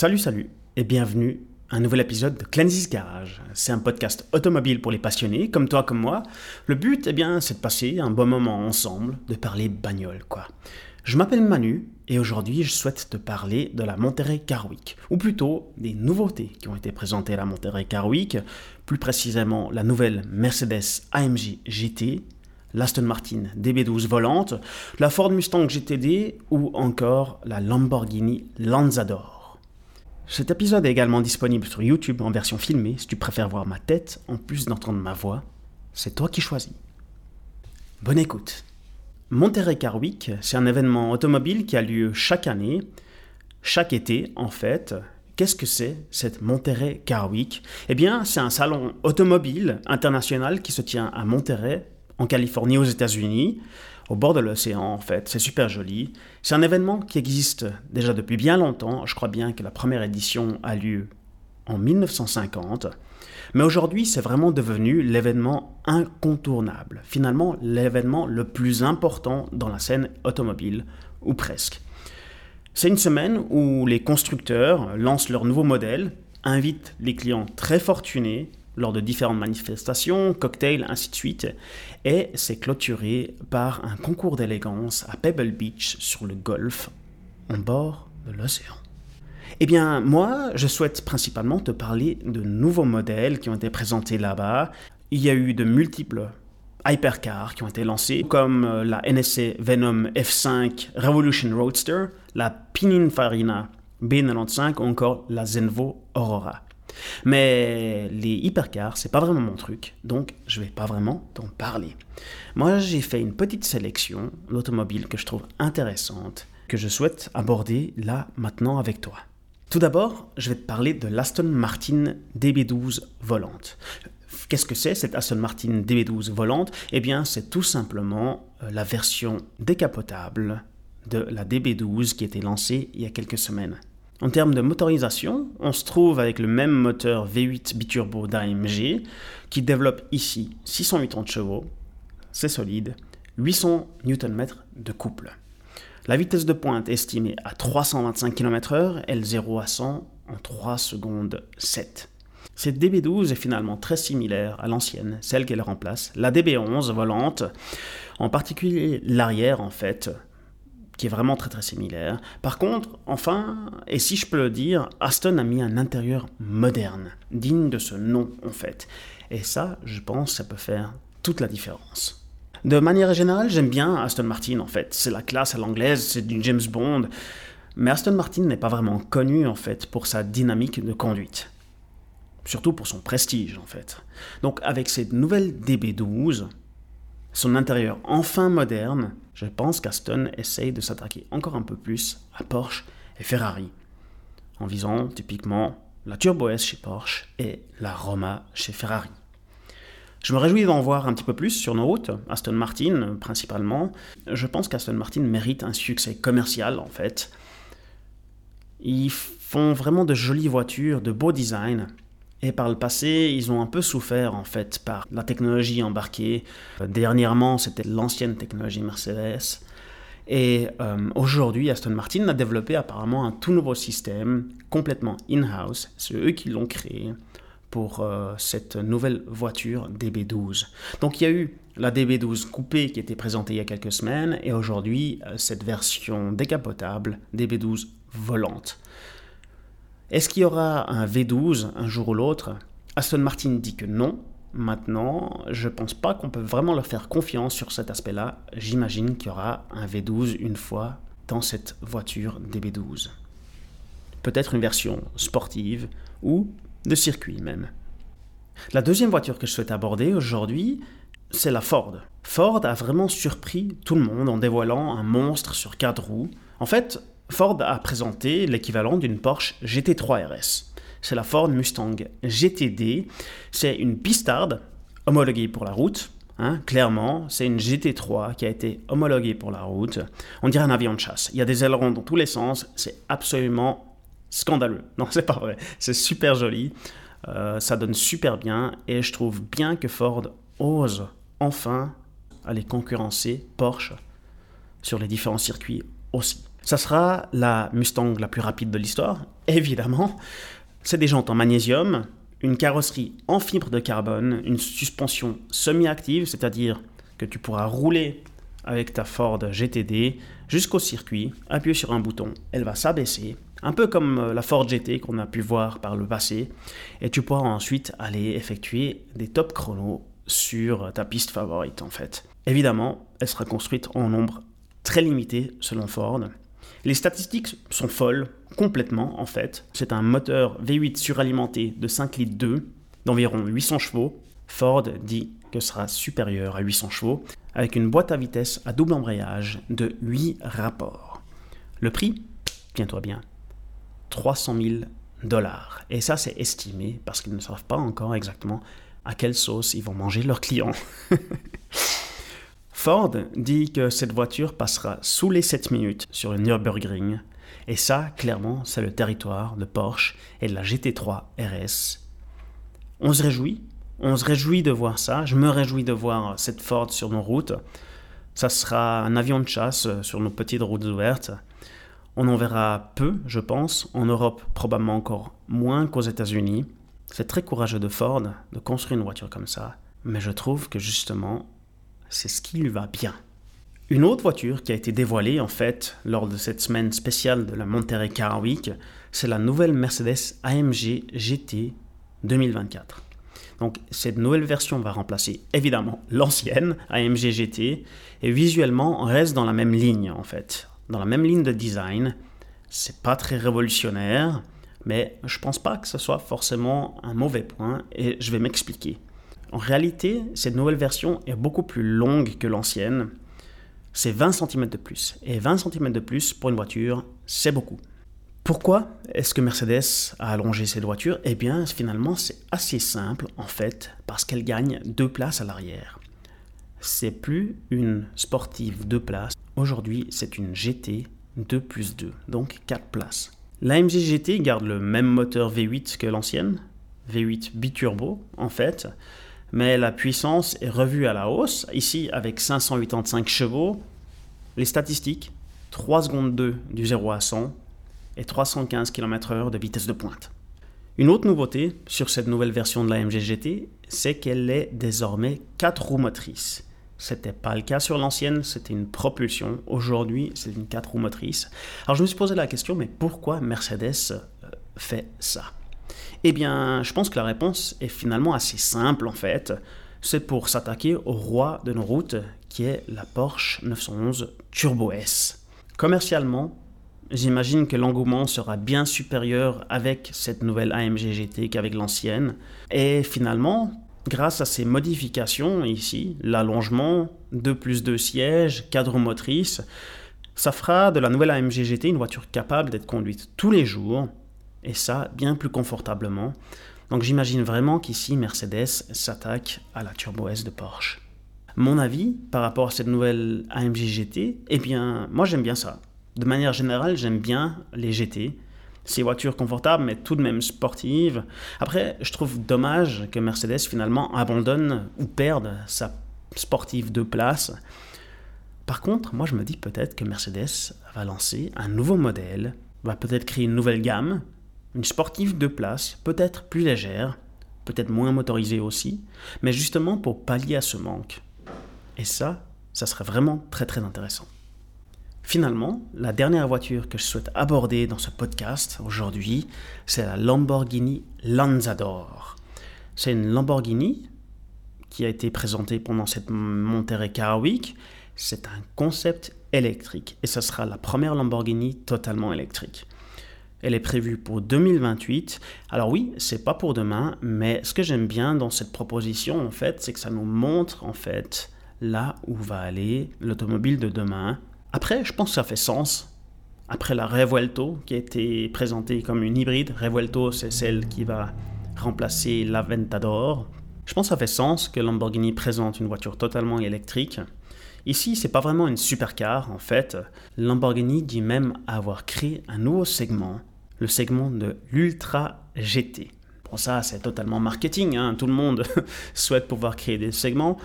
Salut, salut et bienvenue à un nouvel épisode de Cleansy's Garage. C'est un podcast automobile pour les passionnés, comme toi, comme moi. Le but, eh bien, c'est de passer un bon moment ensemble, de parler bagnole, quoi. Je m'appelle Manu et aujourd'hui, je souhaite te parler de la Monterey Car Week, ou plutôt des nouveautés qui ont été présentées à la Monterey Car Week, plus précisément la nouvelle Mercedes AMG GT, l'Aston Martin DB12 volante, la Ford Mustang GTD ou encore la Lamborghini Lanzador. Cet épisode est également disponible sur YouTube en version filmée si tu préfères voir ma tête en plus d'entendre ma voix. C'est toi qui choisis. Bonne écoute. Monterey Car Week, c'est un événement automobile qui a lieu chaque année, chaque été en fait. Qu'est-ce que c'est cette Monterey Car Week Eh bien, c'est un salon automobile international qui se tient à Monterey, en Californie, aux États-Unis au bord de l'océan en fait. C'est super joli. C'est un événement qui existe déjà depuis bien longtemps. Je crois bien que la première édition a lieu en 1950. Mais aujourd'hui, c'est vraiment devenu l'événement incontournable. Finalement, l'événement le plus important dans la scène automobile, ou presque. C'est une semaine où les constructeurs lancent leurs nouveaux modèles, invitent les clients très fortunés lors de différentes manifestations, cocktails, ainsi de suite, et c'est clôturé par un concours d'élégance à Pebble Beach sur le golfe, en bord de l'océan. Eh bien, moi, je souhaite principalement te parler de nouveaux modèles qui ont été présentés là-bas. Il y a eu de multiples hypercars qui ont été lancés, comme euh, la NSC Venom F5 Revolution Roadster, la Pininfarina B95 ou encore la Zenvo Aurora. Mais les hypercars, c'est pas vraiment mon truc, donc je vais pas vraiment t'en parler. Moi, j'ai fait une petite sélection d'automobiles que je trouve intéressantes, que je souhaite aborder là maintenant avec toi. Tout d'abord, je vais te parler de l'Aston Martin DB12 volante. Qu'est-ce que c'est cette Aston Martin DB12 volante? Eh bien, c'est tout simplement euh, la version décapotable de la DB12 qui a été lancée il y a quelques semaines. En termes de motorisation, on se trouve avec le même moteur V8 biturbo d'AMG qui développe ici 680 chevaux, c'est solide, 800 Nm de couple. La vitesse de pointe estimée à 325 km/h et le 0 à 100 en 3 secondes 7. Cette DB12 est finalement très similaire à l'ancienne, celle qu'elle remplace, la DB11 volante, en particulier l'arrière en fait, qui est vraiment très très similaire. Par contre, enfin, et si je peux le dire, Aston a mis un intérieur moderne, digne de ce nom en fait. Et ça, je pense, ça peut faire toute la différence. De manière générale, j'aime bien Aston Martin en fait. C'est la classe à l'anglaise, c'est du James Bond. Mais Aston Martin n'est pas vraiment connu en fait pour sa dynamique de conduite. Surtout pour son prestige en fait. Donc avec cette nouvelle DB12, son intérieur enfin moderne, je pense qu'Aston essaye de s'attaquer encore un peu plus à Porsche et Ferrari, en visant typiquement la Turbo S chez Porsche et la Roma chez Ferrari. Je me réjouis d'en voir un petit peu plus sur nos routes, Aston Martin principalement. Je pense qu'Aston Martin mérite un succès commercial en fait. Ils font vraiment de jolies voitures, de beaux designs, et par le passé, ils ont un peu souffert en fait par la technologie embarquée. Dernièrement, c'était l'ancienne technologie Mercedes. Et euh, aujourd'hui, Aston Martin a développé apparemment un tout nouveau système complètement in-house. C'est eux qui l'ont créé pour euh, cette nouvelle voiture DB12. Donc il y a eu la DB12 coupée qui était présentée il y a quelques semaines et aujourd'hui euh, cette version décapotable DB12 volante. Est-ce qu'il y aura un V12 un jour ou l'autre? Aston Martin dit que non. Maintenant, je ne pense pas qu'on peut vraiment leur faire confiance sur cet aspect-là. J'imagine qu'il y aura un V12 une fois dans cette voiture DB12. Peut-être une version sportive ou de circuit même. La deuxième voiture que je souhaite aborder aujourd'hui, c'est la Ford. Ford a vraiment surpris tout le monde en dévoilant un monstre sur quatre roues. En fait, Ford a présenté l'équivalent d'une Porsche GT3 RS. C'est la Ford Mustang GTD. C'est une pistarde homologuée pour la route. Hein, clairement, c'est une GT3 qui a été homologuée pour la route. On dirait un avion de chasse. Il y a des ailerons dans tous les sens. C'est absolument scandaleux. Non, c'est pas vrai. C'est super joli. Euh, ça donne super bien. Et je trouve bien que Ford ose enfin aller concurrencer Porsche sur les différents circuits aussi. Ça sera la Mustang la plus rapide de l'histoire, évidemment. C'est des jantes en magnésium, une carrosserie en fibre de carbone, une suspension semi-active, c'est-à-dire que tu pourras rouler avec ta Ford GTD jusqu'au circuit, appuyer sur un bouton, elle va s'abaisser, un peu comme euh, la Ford GT qu'on a pu voir par le passé, et tu pourras ensuite aller effectuer des top chronos sur ta piste favorite en fait. Évidemment, elle sera construite en nombre très limité selon Ford. Les statistiques sont folles, complètement en fait. C'est un moteur V8 suralimenté de 5 litres 2 d'environ 800 chevaux. Ford dit que sera supérieur à 800 chevaux avec une boîte à vitesse à double embrayage de 8 rapports. Le prix, tiens-toi bien, 300 000 dollars. Et ça, c'est estimé parce qu'ils ne savent pas encore exactement à quelle sauce ils vont manger leurs clients. Ford dit que cette voiture passera sous les 7 minutes sur le Nürburgring. Et ça, clairement, c'est le territoire de Porsche et de la GT3 RS. On se réjouit, on se réjouit de voir ça. Je me réjouis de voir cette Ford sur nos routes. Ça sera un avion de chasse sur nos petites routes ouvertes. On en verra peu, je pense. En Europe, probablement encore moins qu'aux États-Unis. C'est très courageux de Ford de construire une voiture comme ça. Mais je trouve que justement, c'est ce qui lui va bien. Une autre voiture qui a été dévoilée en fait lors de cette semaine spéciale de la Monterey Car Week, c'est la nouvelle Mercedes AMG GT 2024. Donc cette nouvelle version va remplacer évidemment l'ancienne AMG GT et visuellement on reste dans la même ligne en fait, dans la même ligne de design. C'est pas très révolutionnaire, mais je pense pas que ce soit forcément un mauvais point et je vais m'expliquer. En réalité, cette nouvelle version est beaucoup plus longue que l'ancienne. C'est 20 cm de plus. Et 20 cm de plus pour une voiture, c'est beaucoup. Pourquoi est-ce que Mercedes a allongé cette voiture? Eh bien, finalement, c'est assez simple, en fait, parce qu'elle gagne deux places à l'arrière. C'est plus une sportive deux places. Aujourd'hui, c'est une GT 2 plus 2, donc 4 places. L'AMG GT garde le même moteur V8 que l'ancienne, V8 biturbo en fait, mais la puissance est revue à la hausse, ici avec 585 chevaux. Les statistiques, 3 secondes 2 du 0 à 100 et 315 km/h de vitesse de pointe. Une autre nouveauté sur cette nouvelle version de la MGGT, c'est qu'elle est désormais 4 roues motrices. C'était pas le cas sur l'ancienne, c'était une propulsion. Aujourd'hui, c'est une 4 roues motrices. Alors je me suis posé la question, mais pourquoi Mercedes euh, fait ça? Eh bien, je pense que la réponse est finalement assez simple en fait. C'est pour s'attaquer au roi de nos routes, qui est la Porsche 911 Turbo S. Commercialement, j'imagine que l'engouement sera bien supérieur avec cette nouvelle AMG GT qu'avec l'ancienne. Et finalement, grâce à ces modifications ici, l'allongement, 2 plus 2 sièges, cadre motrice, ça fera de la nouvelle AMG GT une voiture capable d'être conduite tous les jours et ça bien plus confortablement. Donc j'imagine vraiment qu'ici Mercedes s'attaque à la Turbo S de Porsche. Mon avis par rapport à cette nouvelle AMG GT, eh bien moi j'aime bien ça. De manière générale, j'aime bien les GT. Ces voitures confortables, mais tout de même sportives. Après, je trouve dommage que Mercedes finalement abandonne ou perde sa sportive de place. Par contre, moi je me dis peut-être que Mercedes va lancer un nouveau modèle, va peut-être créer une nouvelle gamme, une sportive de place, peut-être plus légère, peut-être moins motorisée aussi, mais justement pour pallier à ce manque. Et ça, ça serait vraiment très très intéressant. Finalement, la dernière voiture que je souhaite aborder dans ce podcast aujourd'hui, c'est la Lamborghini Lanzador. C'est une Lamborghini qui a été présentée pendant cette Monterey Car Week. C'est un concept électrique et ce sera la première Lamborghini totalement électrique. Elle est prévue pour 2028. Alors oui, c'est pas pour demain, mais ce que j'aime bien dans cette proposition, en fait, c'est que ça nous montre, en fait, là où va aller l'automobile de demain. Après, je pense que ça fait sens. Après la Revuelto, qui a été présentée comme une hybride, Revuelto, c'est celle qui va remplacer l'Aventador. Je pense que ça fait sens que Lamborghini présente une voiture totalement électrique. Ici, c'est pas vraiment une supercar en fait. Lamborghini dit même avoir créé un nouveau segment le segment de l'Ultra GT. Bon, ça, c'est totalement marketing, hein. tout le monde souhaite pouvoir créer des segments.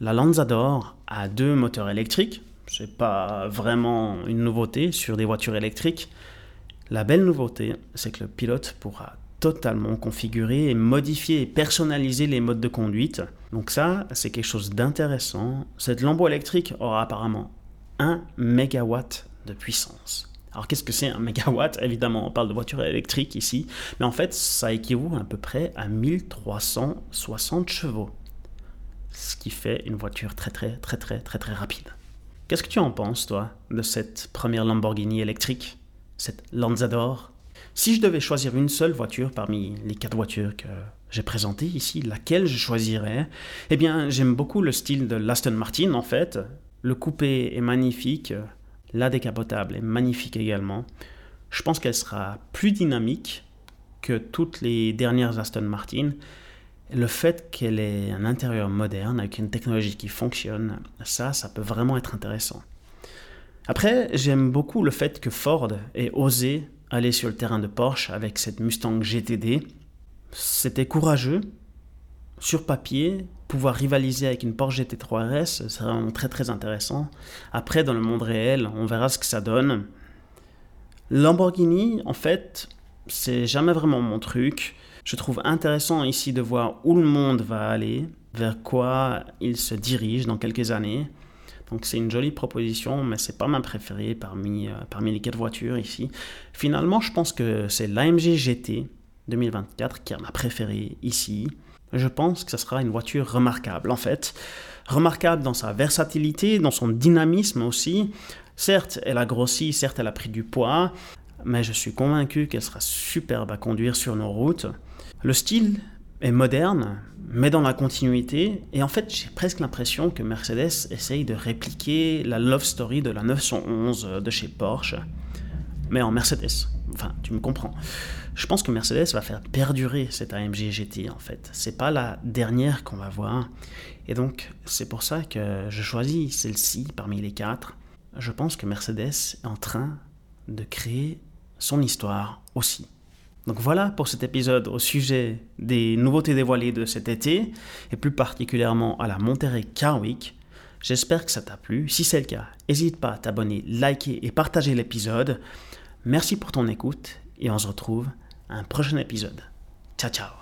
La Lanzador a deux moteurs électriques, c'est pas vraiment une nouveauté sur des voitures électriques. La belle nouveauté, c'est que le pilote pourra totalement configurer et modifier et personnaliser les modes de conduite. Donc ça, c'est quelque chose d'intéressant. Cette lambeau électrique aura apparemment 1 mégawatt de puissance. Alors qu'est-ce que c'est un mégawatt? Évidemment, on parle de voiture électrique ici, mais en fait, ça équivaut à peu près à 1360 chevaux. Ce qui fait une voiture très très très très très très rapide. Qu'est-ce que tu en penses, toi, de cette première Lamborghini électrique? Cette Lanzador? Si je devais choisir une seule voiture parmi les quatre voitures que j'ai présentées ici, laquelle je choisirais? Eh bien, j'aime beaucoup le style de l'Aston Martin, en fait. Le coupé est magnifique, la décapotable est magnifique également. Je pense qu'elle sera plus dynamique que toutes les dernières Aston Martin. Le fait qu'elle ait un intérieur moderne avec une technologie qui fonctionne, ça, ça peut vraiment être intéressant. Après, j'aime beaucoup le fait que Ford ait osé aller sur le terrain de Porsche avec cette Mustang GTD. C'était courageux. Sur papier, pouvoir rivaliser avec une Porsche GT3 RS, c'est vraiment très très intéressant. Après, dans le monde réel, on verra ce que ça donne. Lamborghini, en fait, c'est jamais vraiment mon truc. Je trouve intéressant ici de voir où le monde va aller, vers quoi il se dirige dans quelques années. Donc c'est une jolie proposition, mais c'est pas ma préférée parmi, euh, parmi les quatre voitures ici. Finalement, je pense que c'est l'AMG GT 2024 qui est ma préférée ici je pense que ce sera une voiture remarquable en fait. Remarquable dans sa versatilité, dans son dynamisme aussi. Certes, elle a grossi, certes, elle a pris du poids, mais je suis convaincu qu'elle sera superbe à conduire sur nos routes. Le style est moderne, mais dans la continuité, et en fait, j'ai presque l'impression que Mercedes essaye de répliquer la love story de la 911 de chez Porsche, mais en Mercedes. Enfin, tu me comprends je pense que Mercedes va faire perdurer cette AMG GT en fait. C'est pas la dernière qu'on va voir. Et donc, c'est pour ça que je choisis celle-ci parmi les quatre. Je pense que Mercedes est en train de créer son histoire aussi. Donc voilà pour cet épisode au sujet des nouveautés dévoilées de cet été, et plus particulièrement à la Monterey Car Week. J'espère que ça t'a plu. Si c'est le cas, n'hésite pas à t'abonner, liker et partager l'épisode. Merci pour ton écoute et on se retrouve à un prochain épisode. Ciao ciao